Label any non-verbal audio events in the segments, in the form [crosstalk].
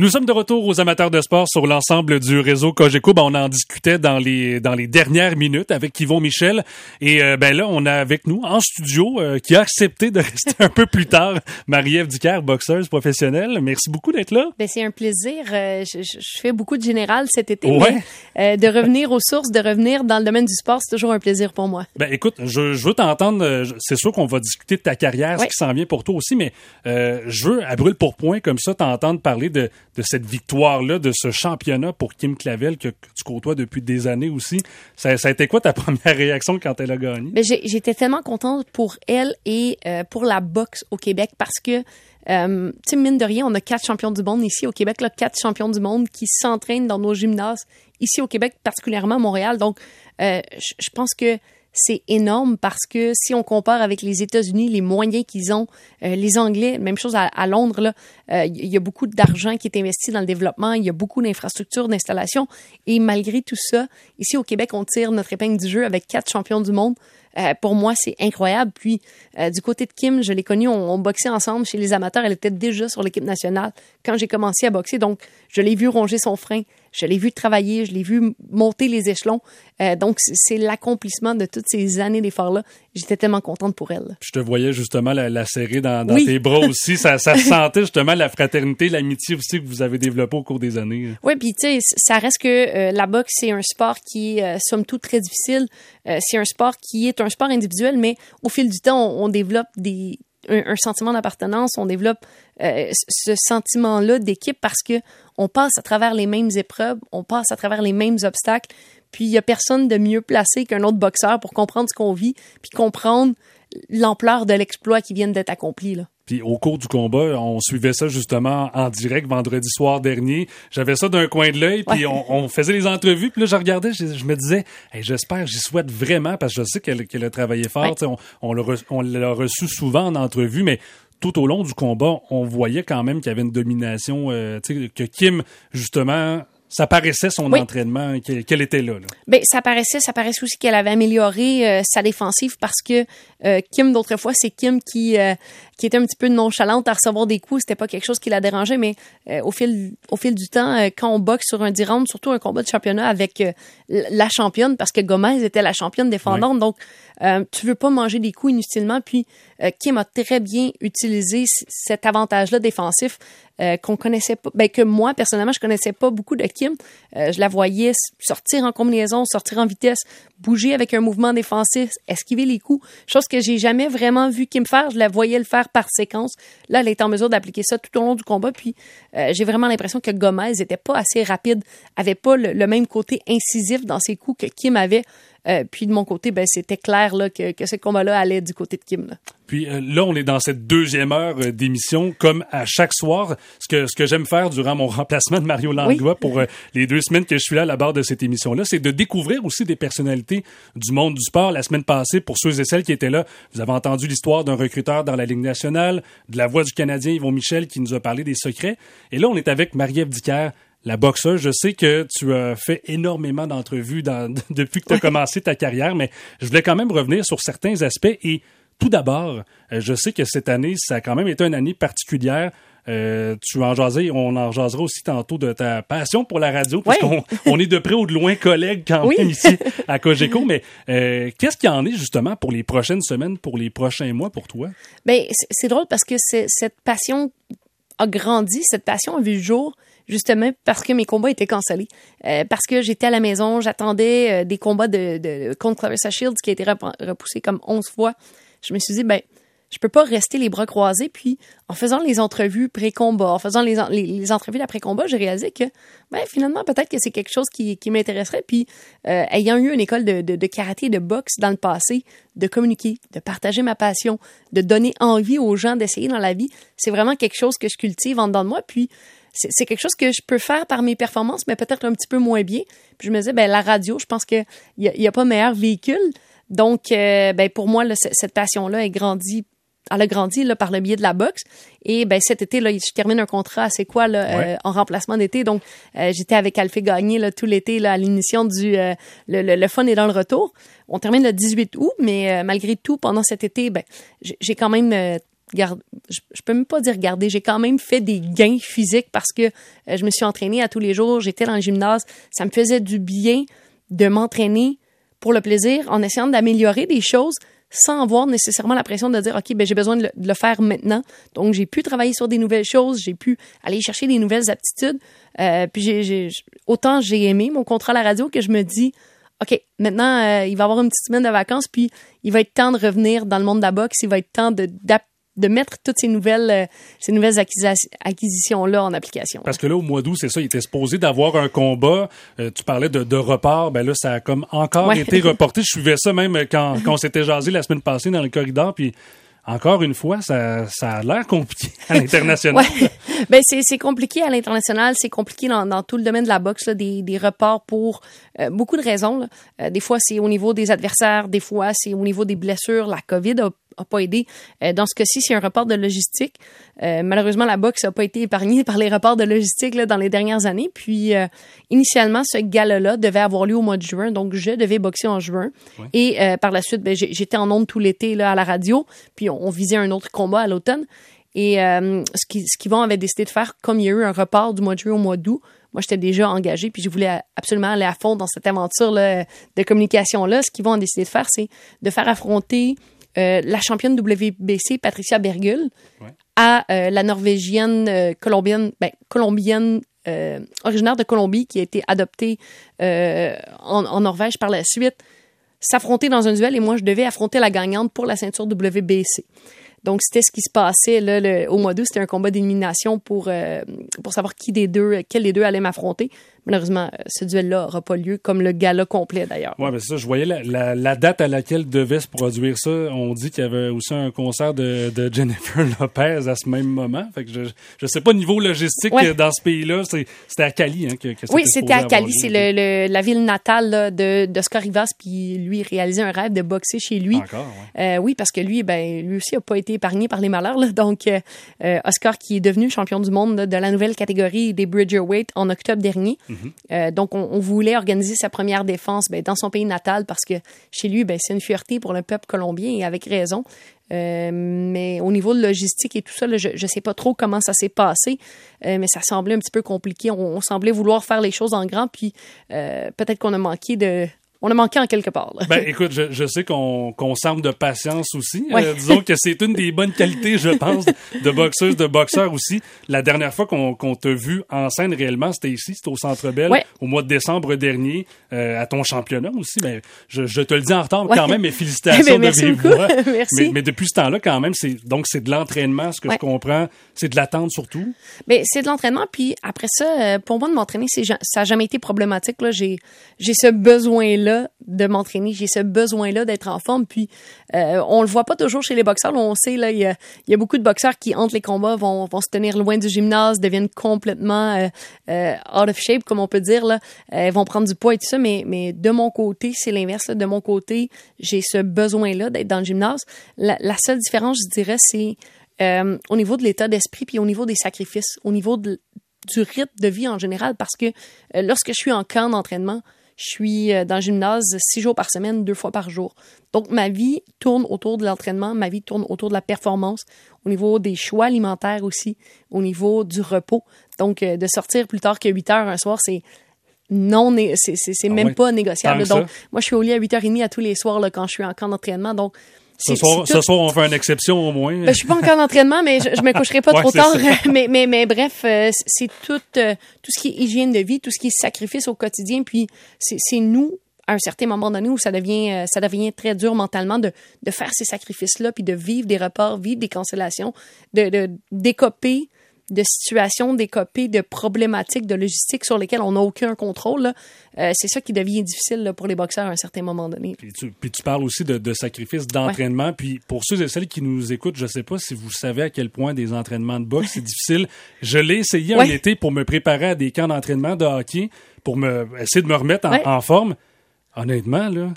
Nous sommes de retour aux amateurs de sport sur l'ensemble du réseau Cogeco. Ben, on en discutait dans les dans les dernières minutes avec Yvon Michel et euh, ben là on a avec nous en studio euh, qui a accepté de [laughs] rester un peu plus tard Marie-Ève Dicker, boxeuse professionnelle. Merci beaucoup d'être là. Ben c'est un plaisir. Euh, je, je, fais beaucoup de général cet été. Ouais. Mais, de revenir aux sources, de revenir dans le domaine du sport, c'est toujours un plaisir pour moi. Ben écoute, je, je veux t'entendre. C'est sûr qu'on va discuter de ta carrière, ce qui s'en vient pour toi aussi, mais je veux à brûle pour point comme ça t'entendre parler de de cette victoire-là, de ce championnat pour Kim Clavel que, tu côtoies depuis des années aussi. Ça, a été quoi ta [laughs] première réaction quand elle a gagné? Ben, j'étais tellement contente pour elle et euh, pour la boxe au Québec parce que, euh, tu mine de rien, on a quatre champions du monde ici au Québec, quatre champions du monde qui s'entraînent dans nos gymnases ici au Québec, particulièrement à Montréal. Donc, euh, je pense que c'est énorme parce que si on compare avec les États-Unis, les moyens qu'ils ont, euh, les Anglais, même chose à, Londres, là, euh, il y a beaucoup d'argent qui est investi dans le développement, il y a beaucoup d'infrastructures, d'installations, et malgré tout ça, ici au Québec, on tire notre épingle du jeu avec quatre champions du monde. Euh, pour moi, c'est incroyable. Puis, du côté de Kim, je l'ai connue, on, on, boxait ensemble chez les amateurs. Elle était déjà sur l'équipe nationale quand j'ai commencé à boxer. Donc, je l'ai vu ronger son frein. Je l'ai vu travailler, je l'ai vu monter les échelons. Euh, donc, c'est l'accomplissement de toutes ces années d'efforts-là. J'étais tellement contente pour elle. Je te voyais justement la, serrer dans, tes bras [laughs] aussi. Ça, ça sentait justement la fraternité, l'amitié aussi que vous avez développée au cours des années. Oui, puis tu sais, ça reste que euh, la boxe, c'est un sport qui est, euh, somme toute, très difficile. c'est un sport qui est un sport individuel, mais au fil du temps, on développe des, un, sentiment d'appartenance, on développe euh, ce sentiment-là d'équipe parce que on passe à travers les mêmes épreuves, on passe à travers les mêmes obstacles, puis il y a personne de mieux placé qu'un autre boxeur pour comprendre ce qu'on vit, puis comprendre l'ampleur de l'exploit qui vient d'être accompli là. Puis au cours du combat, on suivait ça justement en direct vendredi soir dernier. J'avais ça d'un coin de l'œil, puis on, faisait les entrevues. Puis là, je regardais, je, me disais, j'espère, j'y souhaite vraiment, parce que je sais qu'elle a travaillé fort. On, on l'a reçu souvent en entrevue, mais tout au long du combat, on voyait quand même qu'il y avait une domination, euh, que Kim, justement, ça paraissait son entraînement qu'elle était là. là. Ben, ça paraissait, ça paraissait aussi qu'elle avait amélioré euh, sa défensive parce que euh, Kim d'autres fois, c'est Kim qui euh, qui était un petit peu nonchalante à recevoir des coups. C'était pas quelque chose qui la dérangeait, mais au fil au fil du temps, quand on boxe sur un 10 surtout un combat de championnat avec la championne, parce que Gomez était la championne défendante, donc tu veux pas manger des coups inutilement. Puis Kim a très bien utilisé cet avantage-là défensif qu'on connaissait pas, ben, que moi personnellement je connaissais pas beaucoup de Kim. je la voyais sortir en combinaison, sortir en vitesse, bouger avec un mouvement défensif, esquiver les coups, chose que j'ai jamais vraiment vu Kim faire. Je la voyais le faire par séquence. Là, elle est en mesure d'appliquer ça tout au long du combat. Puis euh, j'ai vraiment l'impression que Gomez n'était pas assez rapide, avait pas le, même côté incisif dans ses coups que Kim avait. Euh, puis de mon côté, ben, c'était clair là, que, que ce combat-là allait du côté de Kim. Là. Puis euh, là, on est dans cette deuxième heure d'émission, comme à chaque soir. Ce que, ce que j'aime faire durant mon [laughs] remplacement de Mario Langlois pour les deux semaines que je suis là à la barre de cette émission-là, c'est de découvrir aussi des personnalités du monde du sport. La semaine passée, pour ceux et celles qui étaient là, vous avez entendu l'histoire d'un recruteur dans la Ligue nationale, de la voix du Canadien Yvon Michel qui nous a parlé des secrets. Et là, on est avec Marie-Ève Dicker, la boxeuse. Je sais que tu as fait énormément d'entrevues [laughs] depuis que tu as commencé ta carrière, mais je voulais quand même revenir sur certains aspects. Et tout d'abord, euh, je sais que cette année, ça a quand même été une année particulière. Euh, tu en jasais, on en jasera aussi tantôt de ta passion pour la radio, parce qu'on [laughs] on est de près ou de loin collègues quand même ici à [laughs] Cogeco. Mais euh, qu'est-ce qu'il y en est justement pour les prochaines semaines, pour les prochains mois pour toi? Ben, c'est drôle parce que cette passion a grandi, cette passion a vu le jour justement parce que mes combats étaient cancellés. Euh, parce que j'étais à la maison, j'attendais des combats de, contre Clarissa Shields qui a été repoussé comme 11 fois. Je me suis dit, ben, je peux pas rester les bras croisés. Puis, en faisant les entrevues pré-combat, en faisant les, les, entrevues d'après-combat, j'ai réalisé que, ben, finalement, peut-être que c'est quelque chose qui, m'intéresserait. Puis, euh, ayant eu une école de, de, karaté, de boxe dans le passé, de communiquer, de partager ma passion, de donner envie aux gens d'essayer dans la vie, c'est vraiment quelque chose que je cultive en dedans de moi. Puis, c'est quelque chose que je peux faire par mes performances, mais peut-être un petit peu moins bien. Puis je me disais, ben la radio, je pense qu'il n'y a, y a pas meilleur véhicule. Donc, euh, ben pour moi, cette passion-là est grandie elle a grandi là, par le biais de la boxe. Et ben cet été, là, je termine un contrat c'est quoi là, euh, en remplacement d'été. Donc, euh, j'étais avec Alphée Gagné là, tout l'été là, à l'émission du euh, le, le, fun est dans le retour. On termine le 18 août, mais malgré tout, pendant cet été, ben, j'ai quand même je, peux même pas dire garder, j'ai quand même fait des gains physiques parce que euh, je me suis entraînée à tous les jours, j'étais dans le gymnase, ça me faisait du bien de m'entraîner pour le plaisir en essayant d'améliorer des choses sans avoir nécessairement la pression de dire OK, ben j'ai besoin de le, faire maintenant. Donc j'ai pu travailler sur des nouvelles choses, j'ai pu aller chercher des nouvelles aptitudes. Euh, puis autant j'ai aimé mon contrat à la radio que je me dis OK, maintenant, euh, il va avoir une petite semaine de vacances, puis il va être temps de revenir dans le monde de la boxe. Il va être temps de, de mettre toutes ces nouvelles, euh, ces nouvelles acquisitions-là en application. Parce que là, au mois d'août, c'est ça, il était supposé d'avoir un combat. Euh, tu parlais de, de report. Ben là, ça a comme encore été [laughs] reporté. Je suivais ça même quand, quand on s'était jasé la semaine passée dans le corridor, puis encore une fois, ça, ça a l'air compliqué à l'international. [laughs] ouais. ben c'est compliqué à l'international, c'est compliqué dans, dans, tout le domaine de la boxe, là, des, des reports pour euh, beaucoup de raisons. Euh, des fois, c'est au niveau des adversaires, des fois, c'est au niveau des blessures. La COVID a a pas aidé. Euh, dans ce cas-ci, c'est un report de logistique. Euh, malheureusement, la boxe n'a pas été épargnée [laughs] par les reports de logistique là, dans les dernières années. Puis, euh, initialement, ce gala-là devait avoir lieu au mois de juin, donc je devais boxer en juin. Et par la suite, ben, j'étais en onde tout l'été à la radio, puis on, visait un autre combat à l'automne. Et ce qui ce qu'ils avait décidé de faire, comme il y a eu un report du mois de juin au mois d'août, moi, j'étais déjà engagée, puis je voulais absolument aller à fond dans cette aventure là, de communication-là. Ce qu'ils vont décider de faire, c'est de faire affronter euh, la championne WBC Patricia Bergul à euh, la norvégienne euh, colombienne, ben, colombienne originaire de Colombie qui a été adoptée en, en, Norvège par la suite, s'affronter dans un duel et moi je devais affronter la gagnante pour la ceinture WBC. Donc, c'était ce qui se passait là, au mois d'août. C'était un combat d'élimination pour, euh, pour savoir qui des deux, quel des deux allait m'affronter. Malheureusement, euh, ce duel-là n'aura pas lieu, comme le gala complet d'ailleurs. Oui, mais ça, je voyais la, la, date à laquelle devait se produire ça. On dit qu'il y avait aussi un concert de, de Jennifer [laughs] Lopez à ce même moment. Fait que je ne sais pas, niveau logistique, dans ce pays-là, c'était à Cali hein, que, que Oui, c'était à Cali. C'est le, la ville natale de, de Rivas. Puis lui, il réalisait un rêve de boxer chez lui. Encore, ouais. euh, oui, parce que lui, ben, lui aussi n'a pas été épargné par les malheurs. Donc, euh, Oscar qui est devenu champion du monde de la nouvelle catégorie des Bridgerweight en octobre dernier. Euh, donc, on, voulait organiser sa première défense ben, dans son pays natal parce que chez lui, ben, c'est une fierté pour le peuple colombien et avec raison. mais au niveau de logistique et tout ça, je ne sais pas trop comment ça s'est passé, mais ça semblait un petit peu compliqué. On, semblait vouloir faire les choses en grand, puis peut-être qu'on a manqué de, on a manqué en quelque part. Ben, écoute, je, je sais qu'on semble de patience aussi. Euh, disons que c'est une des bonnes qualités, je pense, de boxeuse, de boxeur aussi. La dernière fois qu'on qu'on t'a vu en scène réellement, c'était ici, c'était au Centre Bell, au mois de décembre dernier, euh, à ton championnat aussi. Ben, je, je te le dis en retard quand même, mais félicitations [laughs] ben, merci de vive voix. merci. Mais, mais, depuis ce temps-là, quand même, c'est donc c'est de l'entraînement, ce que je comprends. C'est de l'attente surtout. Mais c'est de l'entraînement, puis après ça, euh, pour moi de m'entraîner, ça n'a jamais été problématique. Là, j'ai ce besoin-là de m'entraîner, j'ai ce besoin-là d'être en forme. Puis euh, on le voit pas toujours chez les boxeurs. on sait là, il y a, beaucoup de boxeurs qui entre les combats vont, se tenir loin du gymnase, deviennent complètement euh, euh, out of shape, comme on peut dire là. vont prendre du poids et tout ça. Mais mais de mon côté, c'est l'inverse. De mon côté, j'ai ce besoin-là d'être dans le gymnase. La, seule différence, je dirais, c'est au niveau de l'état d'esprit puis au niveau des sacrifices, au niveau du rythme de vie en général, parce que lorsque je suis en camp d'entraînement, je suis euh, dans le gymnase six jours par semaine, deux fois par jour. Donc, ma vie tourne autour de l'entraînement, ma vie tourne autour de la performance, au niveau des choix alimentaires aussi, au niveau du repos. Donc, euh, de sortir plus tard que 8 heures un soir, c'est non, c'est ah même pas négociable. Donc, moi, je suis au lit à 8h30 à tous les soirs là, quand je suis en camp d'entraînement. Donc, ce soir, ce soir, on fait une exception au moins. Ben, je suis pas encore en entraînement, mais je, je me coucherai pas trop tard. [laughs] mais, mais, mais bref, euh, c'est tout, euh, tout ce qui est hygiène de vie, tout ce qui est sacrifice au quotidien. Puis c'est nous, à un certain moment donné, où ça devient, euh, ça devient très dur mentalement de, de faire ces sacrifices-là, puis de vivre des reports, vivre des cancellations, de, de décoper de situations décopées, de problématiques de logistique sur lesquelles on n'a aucun contrôle, euh, c'est ça qui devient difficile pour les boxeurs à un certain moment donné. Puis tu, parles aussi de, de sacrifices d'entraînement. Puis pour ceux et celles qui nous écoutent, je ne sais pas si vous savez à quel point des entraînements de boxe, c'est difficile. Je l'ai essayé en été pour me préparer à des camps d'entraînement de hockey, pour me essayer de me remettre en, forme. Honnêtement, là,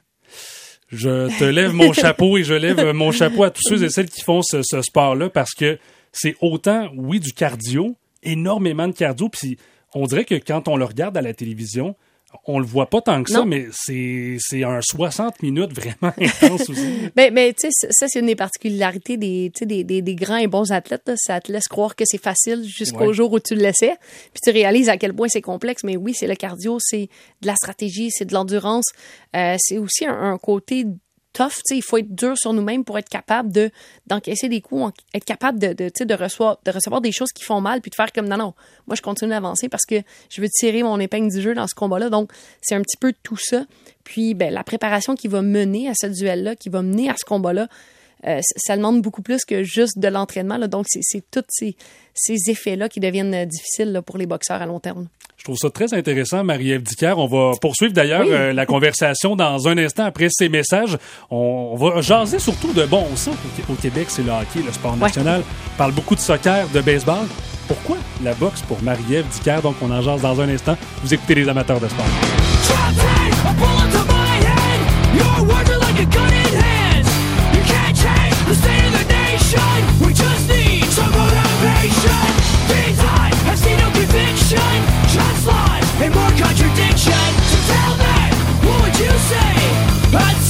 je te lève mon [laughs] chapeau et je lève mon chapeau à tous ceux et celles qui font ce, ce sport-là parce que c'est autant, oui, du cardio, énormément de cardio, puis on dirait que quand on le regarde à la télévision, on le voit pas tant que ça, mais c'est, c'est un 60 minutes vraiment [laughs] intense aussi. ben, ben tu sais, ça, c'est une des particularités des, des, des, des, grands et bons athlètes. Ça te laisse croire que c'est facile jusqu'au jour où tu le laissais. Puis tu réalises à quel point c'est complexe. Mais oui, c'est le cardio, c'est de la stratégie, c'est de l'endurance. Euh, c'est aussi un, un côté tough. il faut être dur sur nous-mêmes pour être capable de d'encaisser des coups, être capable de, de, de, recevoir, de recevoir des choses qui font mal, puis de faire comme non, non, moi je continue d'avancer parce que je veux tirer mon épingle du jeu dans ce combat-là. Donc, c'est un petit peu tout ça. Puis, ben, la préparation qui va mener à ce duel-là, qui va mener à ce combat-là, euh, ça demande beaucoup plus que juste de l'entraînement. Donc, c'est tous ces, ces effets-là qui deviennent euh, difficiles pour les boxeurs à long terme. Je trouve ça très intéressant, Marie-Ève Dicker. On va poursuivre d'ailleurs euh, la conversation dans un instant après ces messages. On, va jaser surtout de bon ça au Québec, c'est le hockey, le sport national. On parle beaucoup de soccer, de baseball. Pourquoi la boxe pour Marie-Ève Dicker? Donc on en jase dans un instant. Vous écoutez les amateurs de sport. sensation Things I have seen no conviction Just lies and more contradiction So tell me, what would you say? I'd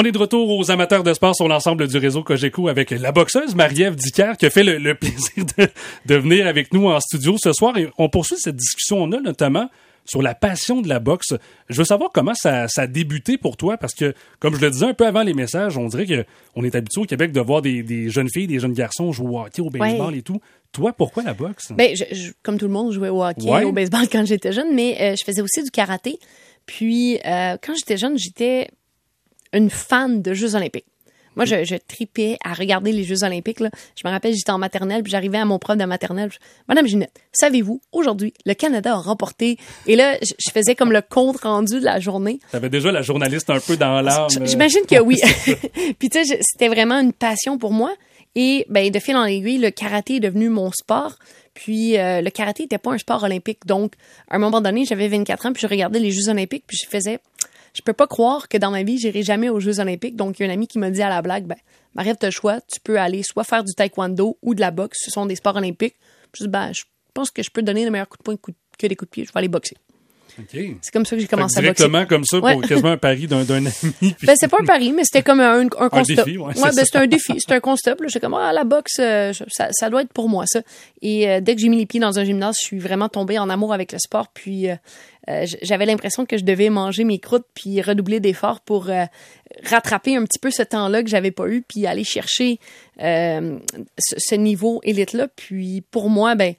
On est de retour aux amateurs de sport sur l'ensemble du réseau Cogeco avec la boxeuse Marie-Ève Dicker qui a fait le, [laughs] plaisir de, venir avec nous en studio ce soir et on poursuit cette discussion-là notamment sur la passion de la boxe. Je veux savoir comment ça, ça, a débuté pour toi parce que, comme je le disais un peu avant les messages, on dirait qu'on est habitué au Québec de voir des, jeunes filles, des jeunes garçons jouer au hockey, au baseball et tout. Toi, pourquoi la boxe? Ben, comme tout le monde, je jouais au hockey, au baseball [laughs] quand j'étais jeune, mais euh, je faisais aussi du karaté. Puis, euh, quand j'étais jeune, j'étais une fan de Jeux olympiques. Moi, je, je tripais à regarder les Jeux olympiques. Là. Je me rappelle, j'étais en maternelle, puis j'arrivais à mon prof de maternelle. Madame Ginette, savez-vous, aujourd'hui, le Canada a remporté. Et là, je, faisais comme le compte rendu de la journée. T'avais déjà la journaliste un peu dans l'âme. J'imagine que oui. [laughs] [laughs] puis tu sais, c'était vraiment une passion pour moi. Et ben, de fil en aiguille, le karaté est devenu mon sport. Puis euh, le karaté n'était pas un sport olympique. Donc, à un moment donné, j'avais 24 ans, puis je regardais les Jeux olympiques, puis je faisais je peux pas croire que dans ma vie, j'irai jamais aux Jeux olympiques. Donc, il y a un ami qui m'a dit à la blague, ben, Marie, tu as le choix. Tu peux aller soit faire du taekwondo ou de la boxe. Ce sont des sports olympiques. Je dis, ben, je pense que je peux donner le meilleur coup de poing que des coups de pied. Je vais aller boxer. C'est comme ça que j'ai commencé à boxer. Directement comme ça, pour quasiment un pari d'un ami. [laughs] Ben, c'est pas un pari, mais c'était comme un, un constat. Un défi, ouais, ben, c'était un défi. C'était un constat. J'étais comme, ah, la boxe, euh, ça, ça, doit être pour moi, ça. Et euh, dès que j'ai mis les pieds dans un gymnase, je suis vraiment tombée en amour avec le sport. Puis, euh, j'avais l'impression que je devais manger mes croûtes puis redoubler d'efforts pour rattraper un petit peu ce temps-là que j'avais pas eu puis aller chercher ce, ce niveau élite-là. Puis, pour moi, ben,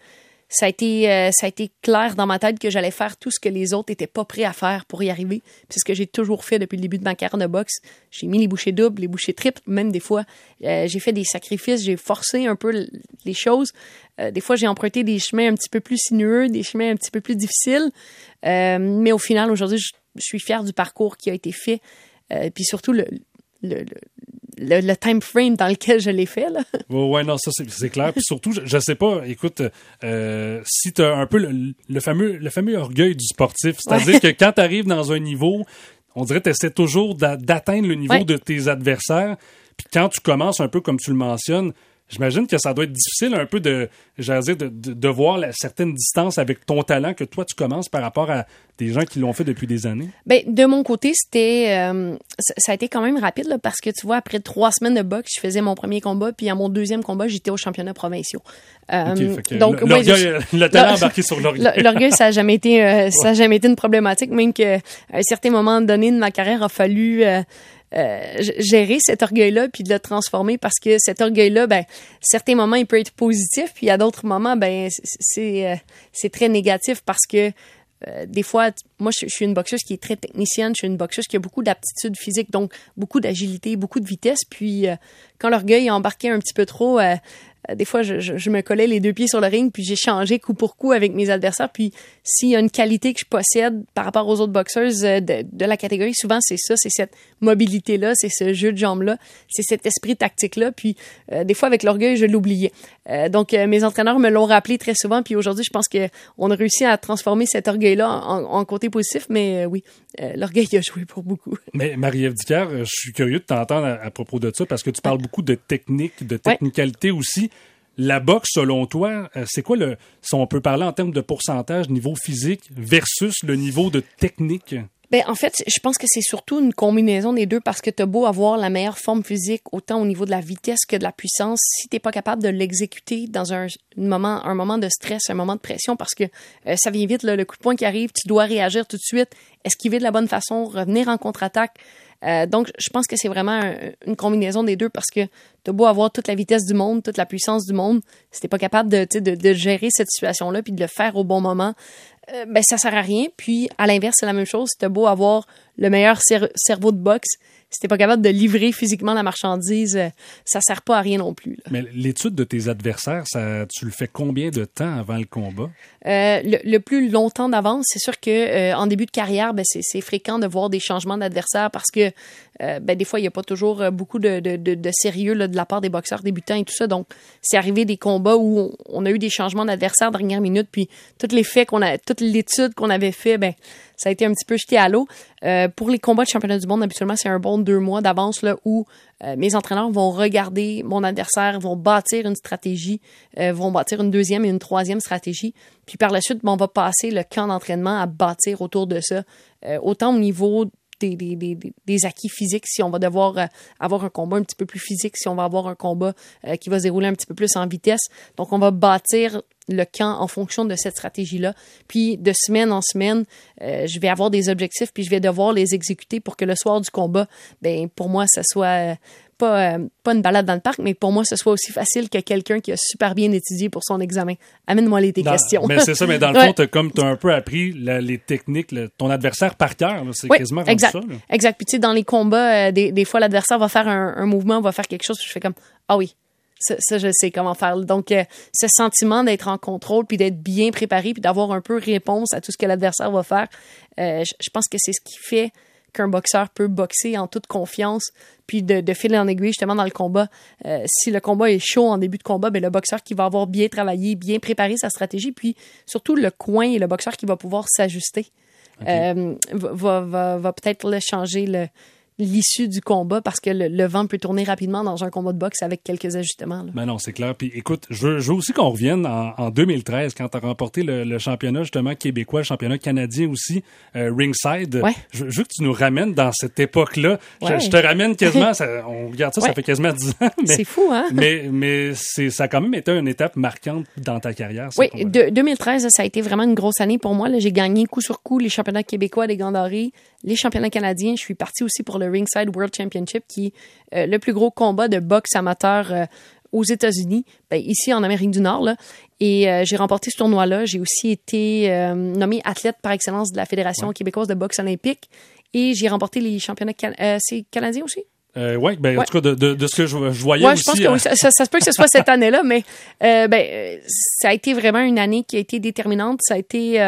ça a été euh, ça a été clair dans ma tête que j'allais faire tout ce que les autres étaient pas prêts à faire pour y arriver. C'est ce que j'ai toujours fait depuis le début de ma carrière de boxe. J'ai mis les bouchées doubles, les bouchées triples, même des fois euh, j'ai fait des sacrifices, j'ai forcé un peu les choses. Euh, des fois j'ai emprunté des chemins un petit peu plus sinueux, des chemins un petit peu plus difficiles. mais au final aujourd'hui, je, suis fier du parcours qui a été fait. puis surtout le, le, le, time frame dans lequel je l'ai fait. Là. [laughs] Ouais, non, ça c'est clair. Puis surtout, je, ne sais pas, écoute, euh, si tu as un peu le, fameux, le fameux orgueil du sportif, c'est-à-dire que quand tu arrives dans un niveau, on dirait que tu essaies toujours d'atteindre le niveau de tes adversaires. Puis quand tu commences un peu comme tu le mentionnes, J'imagine que ça doit être difficile un peu de, dire, de, de, voir la certaine distance avec ton talent que toi tu commences par rapport à des gens qui l'ont fait depuis des années. Ben de mon côté, c'était euh, ça, a été quand même rapide là, parce que tu vois après trois semaines de boxe, je faisais mon premier combat puis à mon deuxième combat, j'étais au championnat provinciaux. Euh, donc le talent embarqué sur l'orgueil. L'orgueil, ça a jamais été euh, [laughs] ça a jamais été une problématique, même que à un certain moment donné de ma carrière a fallu euh, gérer cet orgueil-là puis de le transformer parce que cet orgueil-là, ben, certains moments, il peut être positif, puis à d'autres moments, ben, c'est, euh, c'est très négatif parce que euh, des fois, moi, je, suis une boxeuse qui est très technicienne. Je suis une boxeuse qui a beaucoup d'aptitude physique, donc beaucoup d'agilité, beaucoup de vitesse. Puis, quand l'orgueil est embarqué un petit peu trop, des fois, je, je, me collais les deux pieds sur le ring, puis j'ai changé coup pour coup avec mes adversaires. Puis s'il y a une qualité que je possède par rapport aux autres boxeurs euh, de, de, la catégorie, souvent c'est ça, c'est cette mobilité-là, c'est ce jeu de jambes-là, c'est cet esprit tactique-là. Puis euh, des fois, avec l'orgueil, je l'oubliais. donc mes entraîneurs me l'ont rappelé très souvent. Puis aujourd'hui, je pense qu'on a réussi à transformer cet orgueil-là en, en, côté positif. Mais oui, l'orgueil a joué pour beaucoup. [laughs] Mais Marie-Ève je suis curieux de t'entendre à, propos de ça parce que tu parles beaucoup de technique, de technicalité aussi. La boxe, selon toi, euh, c'est quoi le, si on peut parler en termes de pourcentage, niveau physique versus le niveau de technique? Ben, en fait, je pense que c'est surtout une combinaison des deux parce que tu as beau avoir la meilleure forme physique, autant au niveau de la vitesse que de la puissance, si t'es pas capable de l'exécuter dans un moment, un moment de stress, un moment de pression, parce que euh, ça vient vite, le coup de poing qui arrive, tu dois réagir tout de suite, esquiver de la bonne façon, revenir en contre-attaque. Euh, donc, je pense que c'est vraiment une combinaison des deux parce que t'as beau avoir toute la vitesse du monde, toute la puissance du monde, si t'es pas capable de, de, gérer cette situation-là puis de le faire au bon moment, euh, ben ça sert à rien. Puis à l'inverse, c'est la même chose. T'as beau avoir le meilleur cerveau de boxe, si t'es pas capable de livrer physiquement la marchandise, euh, ça sert pas à rien non plus. Mais l'étude de tes adversaires, ça, tu le fais combien de temps avant le combat? Euh, le, plus longtemps d'avance, c'est sûr que euh, en début de carrière, ben, c'est fréquent de voir des changements d'adversaires parce que ben, des fois, il n'y a pas toujours beaucoup de, de, de, sérieux là, de la part des boxeurs débutants et tout ça. Donc, c'est arrivé des combats où on, a eu des changements d'adversaires dernière minute, puis toutes les faits qu'on a, toute l'étude qu'on avait fait, ben ça a été un petit peu jeté à l'eau. Euh, pour les combats de championnat du monde, habituellement, c'est un bon deux mois d'avance là où euh, mes entraîneurs vont regarder mon adversaire, vont bâtir une stratégie, euh, vont bâtir une deuxième et une troisième stratégie. Puis par la suite, on va passer le camp d'entraînement à bâtir autour de ça, autant au niveau des, acquis physiques, si on va devoir avoir un combat un petit peu plus physique, si on va avoir un combat qui va se dérouler un petit peu plus en vitesse. Donc, on va bâtir le camp en fonction de cette stratégie-là. Puis de semaine en semaine, euh, je vais avoir des objectifs, puis je vais devoir les exécuter pour que le soir du combat, ben pour moi, ça soit euh, pas, euh, pas une balade dans le parc, mais pour moi, ce soit aussi facile que quelqu'un qui a super bien étudié pour son examen. Amène-moi les tes questions. Mais c'est ça, mais dans le [laughs] fond, comme tu as un peu appris les techniques, ton adversaire par cœur, c'est quasiment exact, ça. Exact. Puis tu sais, dans les combats, des, des, fois, l'adversaire va faire un, un, mouvement, va faire quelque chose, puis je fais comme, ah oui, ça, je sais comment faire. Donc, euh, ce sentiment d'être en contrôle, puis d'être bien préparé, puis d'avoir un peu réponse à tout ce que l'adversaire va faire, euh, je, pense que c'est ce qui fait qu'un boxeur peut boxer en toute confiance, puis de, de filer en aiguille justement dans le combat. Euh, si le combat est chaud en début de combat, ben, le boxeur qui va avoir bien travaillé, bien préparé sa stratégie, puis surtout le coin et le boxeur qui va pouvoir s'ajuster, va, va, va peut-être changer le l'issue du combat parce que le, vent peut tourner rapidement dans un combat de boxe avec quelques ajustements. Là. Ben non, c'est clair. Puis écoute, je veux, je veux aussi qu'on revienne en, 2013 quand tu as remporté le, championnat justement québécois, le championnat canadien aussi, euh, ringside. Je, veux que tu nous ramènes dans cette époque-là. Je, te ramène quasiment, [laughs] on regarde ça, ça fait quasiment 10 ans. C'est fou, hein? Mais, mais c'est, ça a quand même été une étape marquante dans ta carrière. Oui, de, 2013, ça a été vraiment une grosse année pour moi. J'ai gagné coup sur coup les championnats québécois des Gandarés, les championnats canadiens. Je suis parti aussi pour le Ringside World Championship, qui est euh, le plus gros combat de boxe amateur euh, aux États-Unis, ben, ici en Amérique du Nord. Là. Et euh, j'ai remporté ce tournoi-là. J'ai aussi été nommé athlète par excellence de la Fédération québécoise de boxe olympique. Et j'ai remporté les championnats c'est canadien aussi? Euh, oui, ben, en tout cas, de, de, ce que je, voyais ouais, je pense que oui, ça, ça, se peut que ce soit cette année-là, mais ben, ça a été vraiment une année qui a été déterminante. Ça a été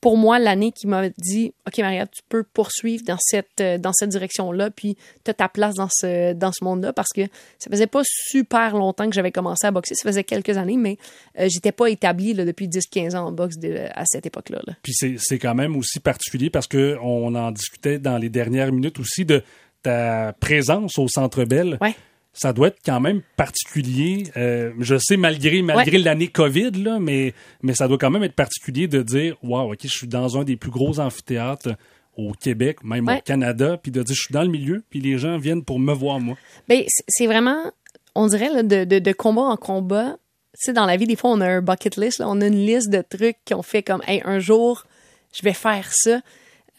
pour moi l'année qui m'a dit OK Maria, tu peux poursuivre dans cette euh, dans cette direction-là puis tu as ta place dans ce dans ce monde-là parce que ça faisait pas super longtemps que j'avais commencé à boxer, ça faisait quelques années mais euh, j'étais pas établi là, depuis 10-15 ans en boxe à cette époque-là. Puis c'est quand même aussi particulier parce que on en discutait dans les dernières minutes aussi de ta présence au Centre Bell. Ouais ça doit être quand même particulier. Euh, je sais, malgré, malgré l'année COVID, là, mais, mais ça doit quand même être particulier de dire Waouh, OK, je suis dans un des plus gros amphithéâtres au Québec, même au Canada, puis de dire je suis dans le milieu, puis les gens viennent pour me voir, moi. Bien, c'est vraiment, on dirait, de, de, combat en combat. Tu sais, dans la vie, des fois, on a un bucket list, on a une liste de trucs qu'on fait comme hey, un jour, je vais faire ça.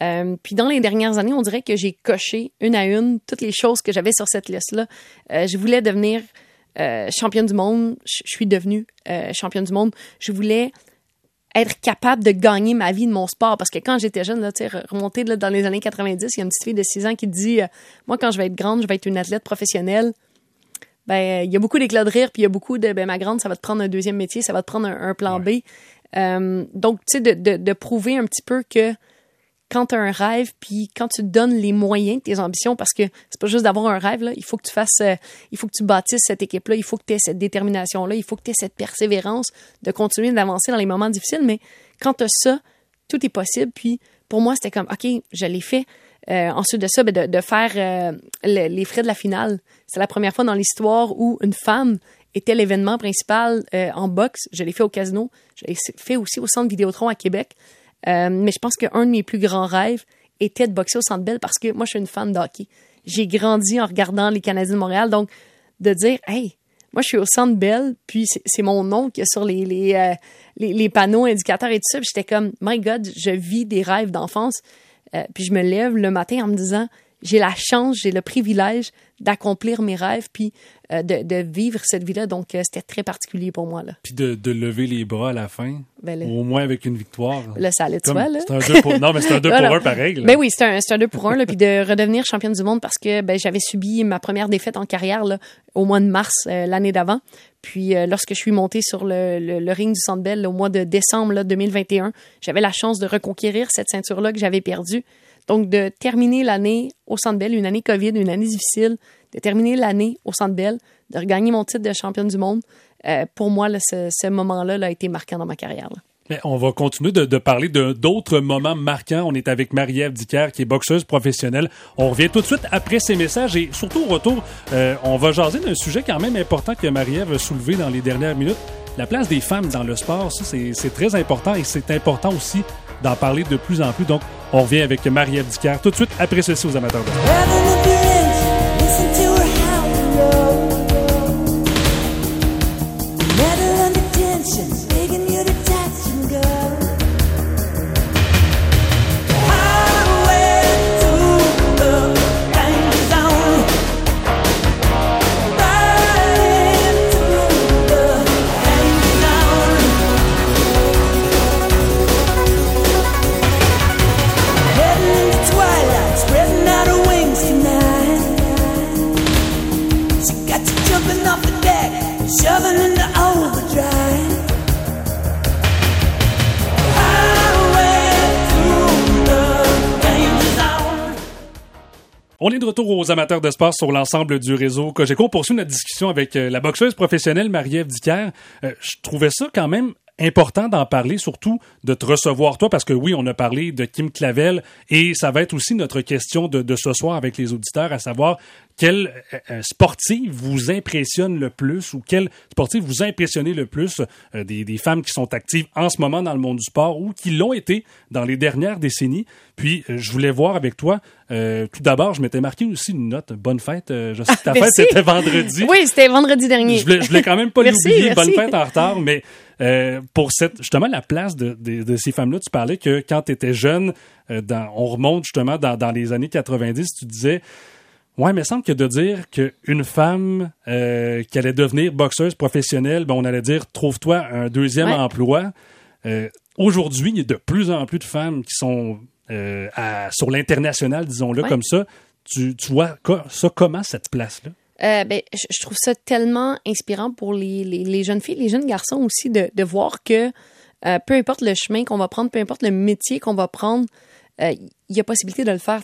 Euh, puis dans les dernières années, on dirait que j'ai coché une à une toutes les choses que j'avais sur cette liste-là. Euh, je voulais devenir euh, championne du monde. Je suis devenue championne du monde. Je voulais être capable de gagner ma vie de mon sport. Parce que quand j'étais jeune, là, remonté là, dans les années 90, il y a une petite fille de 6 ans qui dit Moi, quand je vais être grande, je vais être une athlète professionnelle. ben il y a beaucoup d'éclats de rire, puis il y a beaucoup de ben ma grande, ça va te prendre un deuxième métier, ça va te prendre un, plan B. Donc tu sais de, de, de, prouver un petit peu que quand tu as un rêve, puis quand tu te donnes les moyens tes ambitions, parce que c'est pas juste d'avoir un rêve, là, il faut que tu fasses, euh, il faut que tu bâtisses cette équipe-là, il faut que tu aies cette détermination-là, il faut que tu aies cette persévérance de continuer d'avancer dans les moments difficiles, mais quand tu as ça, tout est possible, puis pour moi, c'était comme, OK, je l'ai fait. Euh, ensuite de ça, ben, de, de, faire euh, les frais de la finale. C'est la première fois dans l'histoire où une femme était l'événement principal en boxe. Je l'ai fait au casino. Je l'ai fait aussi au Centre Vidéotron à Québec. Euh, mais je pense qu'un de mes plus grands rêves était de boxer au Centre Bell parce que moi, je suis une fan de hockey. J'ai grandi en regardant les Canadiens de Montréal. Donc, de dire, hey, moi, je suis au Centre Bell, puis c'est mon nom qui est sur les, les, euh, les, les, panneaux indicateurs et tout ça. j'étais comme, my God, je vis des rêves d'enfance. Euh, puis je me lève le matin en me disant, j'ai la chance, j'ai le privilège d'accomplir mes rêves, puis euh, de, de, vivre cette vie-là. Donc, euh, c'était très particulier pour moi. Là. Puis de, de, lever les bras à la fin, ben, au moins avec une victoire. Là, ça allait de soi. C'est un 2 pour... Non, mais c'est un 2 [laughs] pour 1 pareil. Là. Ben oui, c'est un, un 2 pour 1. Là, puis de redevenir championne du monde parce que ben, j'avais subi ma première défaite en carrière là, au mois de mars euh, l'année d'avant. Puis lorsque je suis montée sur le, le, ring du Centre Bell au mois de décembre là, 2021, j'avais la chance de reconquérir cette ceinture-là que j'avais perdue. Donc, de terminer l'année au Centre Bell, une année COVID, une année difficile, de terminer l'année au Centre Bell, de regagner mon titre de championne du monde, euh, pour moi, ce, moment-là a été marquant dans ma carrière. on va continuer de, parler d'autres moments marquants. On est avec Marie-Ève Dicker, qui est boxeuse professionnelle. On revient tout de suite après ces messages et surtout au retour, euh, on va jaser d'un sujet quand même important que Marie-Ève a soulevé dans les dernières minutes. La place des femmes dans le sport, ça, c'est très important et c'est important aussi d'en parler de plus en plus. Donc, on revient avec Marie-Ève tout de suite après ceci aux amateurs de On est de retour aux amateurs de sport sur l'ensemble du réseau Cogeco. On poursuit notre discussion avec euh, la boxeuse professionnelle Marie-Ève Dicker. Euh, je trouvais ça quand même important d'en parler, surtout de te recevoir toi, parce que oui, on a parlé de Kim Clavel et ça va être aussi notre question de, de ce soir avec les auditeurs, à savoir quel euh, euh, sportif vous impressionne le plus ou quel sportif vous impressionnez le plus euh, des, des, femmes qui sont actives en ce moment dans le monde du sport ou qui l'ont été dans les dernières décennies? Puis, je voulais voir avec toi, tout d'abord, je m'étais marqué aussi une note. Bonne fête. je sais que ta fête, c'était vendredi. Oui, c'était vendredi dernier. Je voulais, je voulais quand même pas [laughs] l'oublier. Bonne fête en retard, mais euh, pour cette justement la place de, de, de ces femmes-là, tu parlais que quand tu étais jeune, euh, dans, on remonte justement dans, dans les années 90, tu disais Ouais, mais il semble que de dire qu'une femme euh, qui allait devenir boxeuse professionnelle, ben on allait dire trouve-toi un deuxième emploi. Euh, Aujourd'hui, il y a de plus en plus de femmes qui sont euh, à, sur l'international, disons-le comme ça. Tu, tu vois ça comment cette place-là? Euh, ben, je, trouve ça tellement inspirant pour les, les, les, jeunes filles, les jeunes garçons aussi, de, de voir que euh, peu importe le chemin qu'on va prendre, peu importe le métier qu'on va prendre, euh, il y a possibilité de le faire.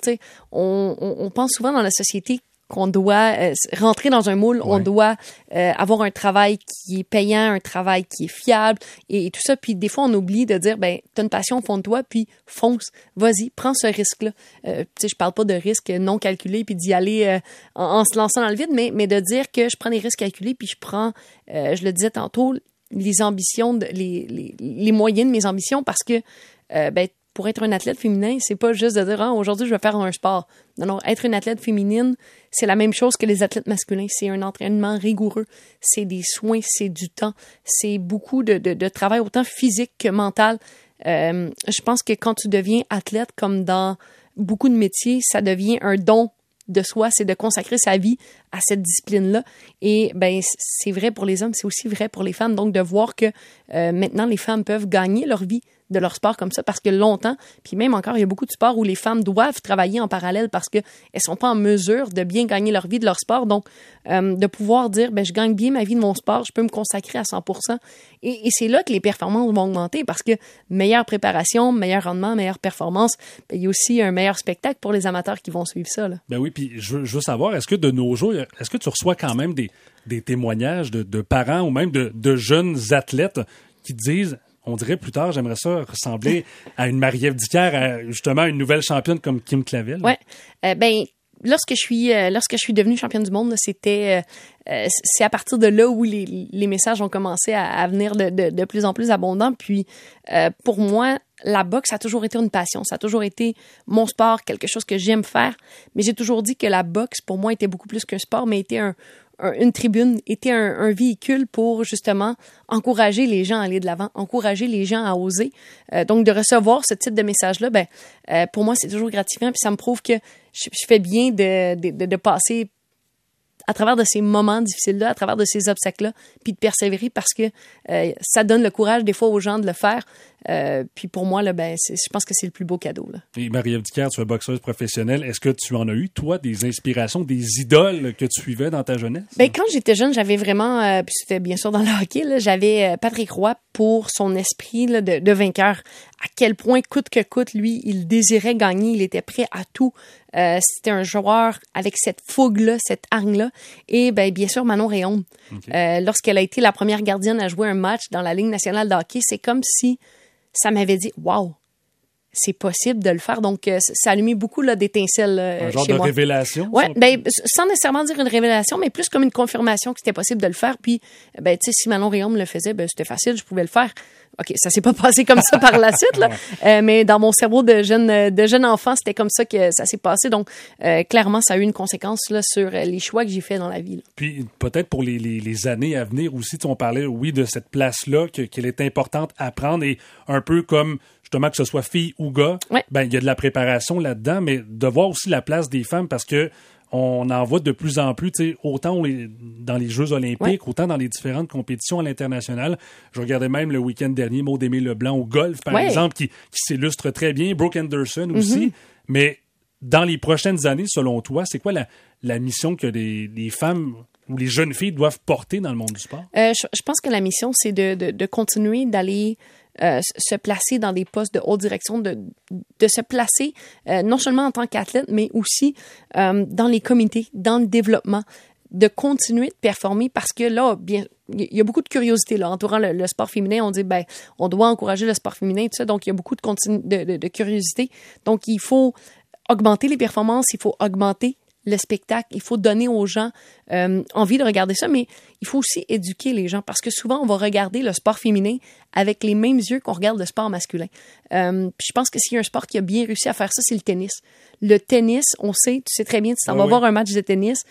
On, on, on pense souvent dans la société qu'on doit euh, rentrer dans un moule, on doit euh, avoir un travail qui est payant, un travail qui est fiable et, tout ça. Puis des fois, on oublie de dire, ben, t'as une passion au fond de toi, puis fonce, vas-y, prends ce risque-là. Euh, tu sais, je parle pas de risque non calculé puis d'y aller en, se lançant dans le vide, mais, mais de dire que je prends des risques calculés puis je prends, je le disais tantôt, les ambitions, de, les, les, les moyens de mes ambitions parce que ben, pour être un athlète féminin, c'est pas juste de dire ah, aujourd'hui je vais faire un sport. Non, non, être une athlète féminine, c'est la même chose que les athlètes masculins. C'est un entraînement rigoureux, c'est des soins, c'est du temps, c'est beaucoup de, travail autant physique que mental. Euh, je pense que quand tu deviens athlète, comme dans beaucoup de métiers, ça devient un don de soi, c'est de consacrer sa vie à cette discipline-là. Et ben c'est vrai pour les hommes, c'est aussi vrai pour les femmes. Donc de voir que euh, maintenant les femmes peuvent gagner leur vie de leur sport comme ça parce que longtemps, puis même encore, il y a beaucoup de sports où les femmes doivent travailler en parallèle parce qu'elles ne sont pas en mesure de bien gagner leur vie de leur sport. Donc, euh, de pouvoir dire, ben, je gagne bien ma vie de mon sport, je peux me consacrer à 100 Et, et c'est là que les performances vont augmenter parce que meilleure préparation, meilleur rendement, meilleure performance, ben, il y a aussi un meilleur spectacle pour les amateurs qui vont suivre ça. Ben oui, puis je, veux savoir, est-ce que de nos jours, est-ce que tu reçois quand même des, témoignages de, parents ou même de jeunes athlètes qui disent on dirait plus tard, j'aimerais ça ressembler à une Marie-Ève Dicker, justement une nouvelle championne comme Kim Clavel. Ouais. Euh, ben lorsque je suis euh, lorsque je suis devenue championne du monde, c'était euh, c'est à partir de là où les, messages ont commencé à, venir de, de, de, plus en plus abondants. Puis pour moi, la boxe a toujours été une passion, ça a toujours été mon sport, quelque chose que j'aime faire. Mais j'ai toujours dit que la boxe pour moi était beaucoup plus qu'un sport, mais était un, une tribune était un, véhicule pour justement encourager les gens à aller de l'avant, encourager les gens à oser. Euh, donc de recevoir ce type de message-là, ben euh, pour moi c'est toujours gratifiant puis ça me prouve que je, fais bien de, de, de, passer à travers de ces moments difficiles-là, à travers de ces obstacles-là, puis de persévérer parce que euh, ça donne le courage des fois aux gens de le faire. Euh, puis pour moi, là, ben, je pense que c'est le plus beau cadeau. Là. Et Marie-Ève tu es boxeuse professionnelle. Est-ce que tu en as eu, toi, des inspirations, des idoles que tu suivais dans ta jeunesse? Ben, quand j'étais jeune, j'avais vraiment, euh, puis c'était bien sûr dans le hockey, j'avais Patrick Roy pour son esprit de, de, vainqueur. À quel point, coûte que coûte, lui, il désirait gagner, il était prêt à tout. Euh, c'était un joueur avec cette fougue-là, cette hargne-là. Et ben, bien sûr, Manon Réon. Euh, lorsqu'elle a été la première gardienne à jouer un match dans la Ligue nationale de hockey, c'est comme si ça m'avait dit Waouh, c'est possible de le faire. Donc, euh, ça a beaucoup d'étincelles Un genre de révélation? Oui, ben, sans nécessairement dire une révélation, mais plus comme une confirmation que c'était possible de le faire. Puis, ben, tu sais, si Manon Réon me le faisait, ben, c'était facile, je pouvais le faire. OK, ça s'est pas [laughs] passé comme ça par la suite, là. [laughs] Euh, mais dans mon cerveau de jeune, de jeune enfant, c'était comme ça que ça s'est passé. Donc, euh, clairement, ça a eu une conséquence là, sur les choix que j'ai faits dans la vie. Puis, peut-être pour les, les, les, années à venir aussi, on parlait, oui, de cette place-là, qu'elle est importante à prendre et un peu comme justement que ce soit fille ou gars, ben il y a de la préparation là-dedans, mais de voir aussi la place des femmes parce que on en voit de plus en plus, autant dans les Jeux olympiques, autant dans les différentes compétitions à l'international. Je regardais même le week-end dernier Maud Aimé Leblanc au golf, par exemple, qui, s'illustre très bien, Brooke Anderson aussi. Mm-hmm. Mais dans les prochaines années, selon toi, c'est quoi la, mission que les, femmes ou les jeunes filles doivent porter dans le monde du sport? Euh, je, pense que la mission, c'est de, continuer d'aller euh, se placer dans des postes de haute direction, de, de se placer euh, non seulement en tant qu'athlète, mais aussi euh, dans les comités, dans le développement, de continuer de performer parce que là, bien, il y a beaucoup de curiosité là entourant le, sport féminin. On dit ben, on doit encourager le sport féminin, tout ça. Donc il y a beaucoup de, curiosité. Donc il faut augmenter les performances, il faut augmenter le spectacle. Il faut donner aux gens euh, envie de regarder ça, mais il faut aussi éduquer les gens parce que souvent on va regarder le sport féminin avec les mêmes yeux qu'on regarde le sport masculin. Euh, puis je pense que s'il y a un sport qui a bien réussi à faire ça, c'est le tennis. Le tennis, on sait, tu sais très bien, tu t'en vas voir un match de tennis.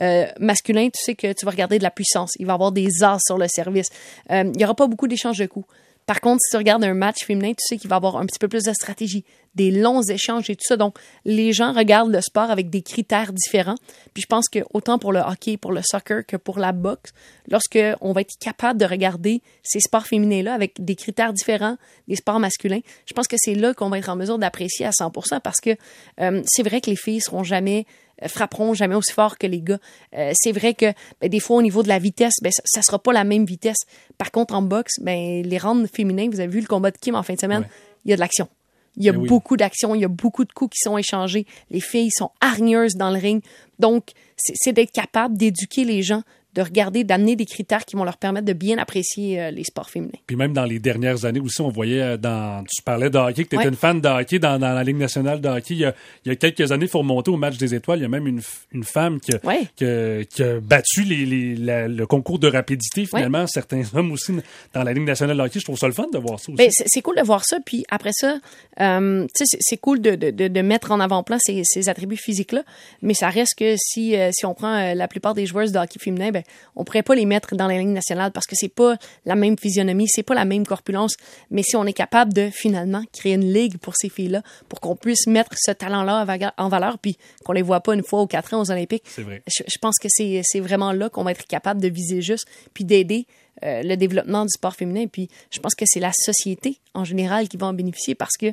Euh, masculin, tu sais que tu vas regarder de la puissance. Il va y avoir des as sur le service. il n'y aura pas beaucoup d'échanges de coups. Par contre, si tu regardes un match féminin, tu sais qu'il va avoir un petit peu plus de stratégie, des longs échanges et tout ça. Donc, les gens regardent le sport avec des critères différents. Puis je pense que autant pour le hockey, pour le soccer que pour la boxe, lorsque on va être capable de regarder ces sports féminins-là avec des critères différents des sports masculins, je pense que c'est là qu'on va être en mesure d'apprécier à 100% parce que euh, c'est vrai que les filles seront jamais frapperont jamais aussi fort que les gars. Euh, c'est vrai que ben, des fois au niveau de la vitesse, ben, ça, ne sera pas la même vitesse. Par contre en boxe, ben les rounds féminins, vous avez vu le combat de Kim en fin de semaine, il y a de l'action. Il y a ben beaucoup d'action, il y a beaucoup de coups qui sont échangés. Les filles sont hargneuses dans le ring. Donc, c'est d'être capable d'éduquer les gens de regarder, d'amener des critères qui vont leur permettre de bien apprécier euh, les sports féminins. Puis même dans les dernières années aussi, on voyait euh, dans. Tu parlais de hockey, que tu étais une fan de hockey dans, la Ligue nationale de hockey. Il y, a, quelques années, il faut remonter au match des étoiles. Il y a même une, une femme qui a, qui, a, battu les, les, le concours de rapidité, finalement. Certains [laughs] hommes aussi dans la Ligue nationale de hockey. Je trouve ça le fun de voir ça aussi. Ben, c'est cool de voir ça. Puis après ça, euh, c'est cool de, de, de, mettre en avant-plan ces, ces attributs physiques-là. Mais ça reste que si, si on prend la plupart des joueuses de hockey féminin, ben, on pourrait pas les mettre dans la ligne nationale parce que c'est pas la même physionomie, c'est pas la même corpulence. Mais si on est capable de finalement créer une ligue pour ces filles-là, pour qu'on puisse mettre ce talent-là en valeur, puis qu'on les voit pas une fois ou quatre ans aux Olympiques, vrai. Je, je, pense que c'est vraiment là qu'on va être capable de viser juste, puis d'aider euh, le développement du sport féminin. Puis je pense que c'est la société en général qui va en bénéficier parce que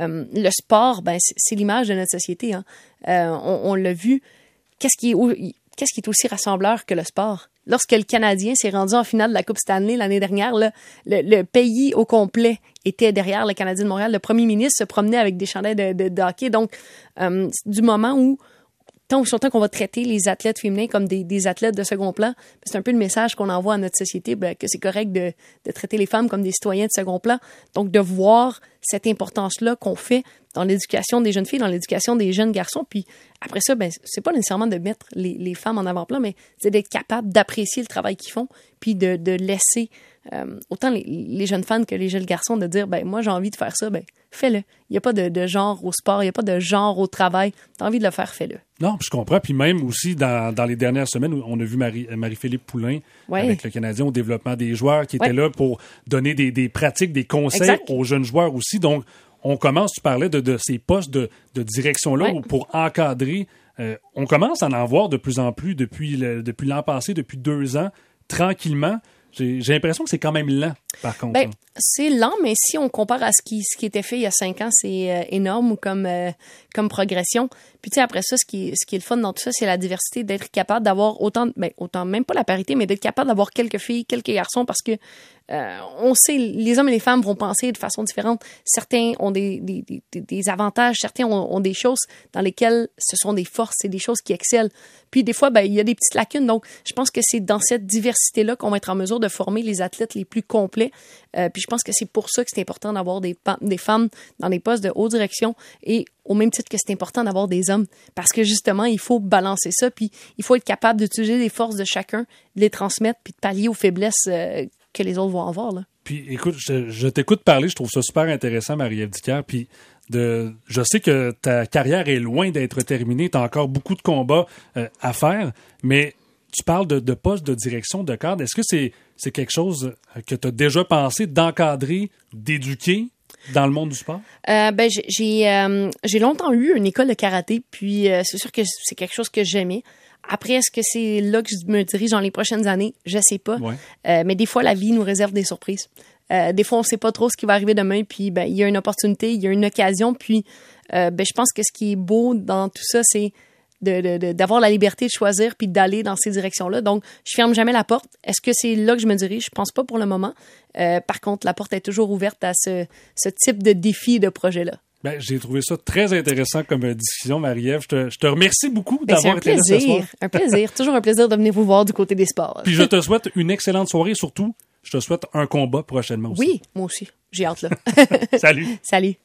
euh, le sport, ben, c'est l'image de notre société. Hein. Euh, on, on l'a vu. Qu'est-ce qui, est, qu'est-ce qui est aussi rassembleur que le sport? Lorsque le Canadien s'est rendu en finale de la Coupe Stanley l'année dernière, le, pays au complet était derrière le Canadien de Montréal. Le premier ministre se promenait avec des chandelles de, hockey. Donc, du moment où tant ou temps qu'on va traiter les athlètes féminins comme des, athlètes de second plan, c'est un peu le message qu'on envoie à notre société, ben, que c'est correct de, de, traiter les femmes comme des citoyens de second plan. Donc, de voir cette importance-là qu'on fait dans l'éducation des jeunes filles, dans l'éducation des jeunes garçons. Puis après ça, ben, c'est pas nécessairement de mettre les, les femmes en avant-plan, mais c'est d'être capable d'apprécier le travail qu'ils font, puis de, de laisser euh, autant les, les, jeunes femmes que les jeunes garçons de dire, ben moi j'ai envie de faire ça, ben fais-le. Il n'y a pas de, de, genre au sport, il n'y a pas de genre au travail. Tu as envie de le faire, fais-le. Non, je comprends. Puis même aussi, dans, dans les dernières semaines, on a vu Marie, Marie-Philippe Poulain ouais. avec le Canadien au développement des joueurs qui était là pour donner des, des, pratiques, des conseils exact. aux jeunes joueurs aussi. Donc, on commence, tu parlais de, de ces postes de, de direction-là ouais. pour encadrer. Euh, on commence à en voir de plus en plus depuis, l'an passé, depuis deux ans, tranquillement. J'ai l'impression que c'est quand même lent, par contre. Ben, c'est lent, mais si on compare à ce qui, ce qui était fait il y a cinq ans, c'est euh, énorme comme, euh, comme progression. Puis tu sais, après ça, ce qui, ce qui est le fun dans tout ça, c'est la diversité, d'être capable d'avoir autant, ben, autant, même pas la parité, mais d'être capable d'avoir quelques filles, quelques garçons, parce que euh, on sait, les hommes et les femmes vont penser de façon différente. Certains ont des, des, avantages, certains ont, ont, des choses dans lesquelles ce sont des forces, c'est des choses qui excellent. Puis des fois, ben, il y a des petites lacunes. Donc, je pense que c'est dans cette diversité-là qu'on va être en mesure de former les athlètes les plus complets. Euh, puis je pense que c'est pour ça que c'est important d'avoir des, des femmes dans des postes de haute direction et au même titre que c'est important d'avoir des hommes parce que justement, il faut balancer ça puis il faut être capable d'utiliser les forces de chacun, de les transmettre puis de pallier aux faiblesses euh, que les autres vont avoir. Là. Puis écoute, je, je t'écoute parler, je trouve ça super intéressant, Marie-Ève Dicker, puis de, je sais que ta carrière est loin d'être terminée, tu as encore beaucoup de combats euh, à faire, mais tu parles de, de poste de direction de cadre. Est-ce que c'est quelque chose que tu as déjà pensé d'encadrer, d'éduquer dans le monde du sport? Euh, ben, j'ai euh, longtemps eu une école de karaté, puis euh, c'est sûr que c'est quelque chose que j'aimais. Après, est-ce que c'est là que je me dirige dans les prochaines années? Je sais pas. Ouais. Euh, mais des fois, la vie nous réserve des surprises. Euh, des fois, on sait pas trop ce qui va arriver demain, puis ben, il y a une opportunité, il y a une occasion, puis euh, ben, je pense que ce qui est beau dans tout ça, c'est d'avoir la liberté de choisir puis d'aller dans ces directions-là. Donc, je ferme jamais la porte. Est-ce que c'est là que je me dirige? Je pense pas pour le moment. Euh, par contre, la porte est toujours ouverte à ce, ce type de défi de projet-là. Ben, j'ai trouvé ça très intéressant comme discussion, Marie-Ève. Je te, je te remercie beaucoup Ben, d'avoir été là ce soir. Un plaisir. [laughs] toujours un plaisir de venir vous voir du côté des sports. Puis je te souhaite une excellente soirée. Surtout, je te souhaite un combat prochainement aussi. Oui, moi aussi. J'ai hâte là. [laughs] Salut. [laughs] Salut.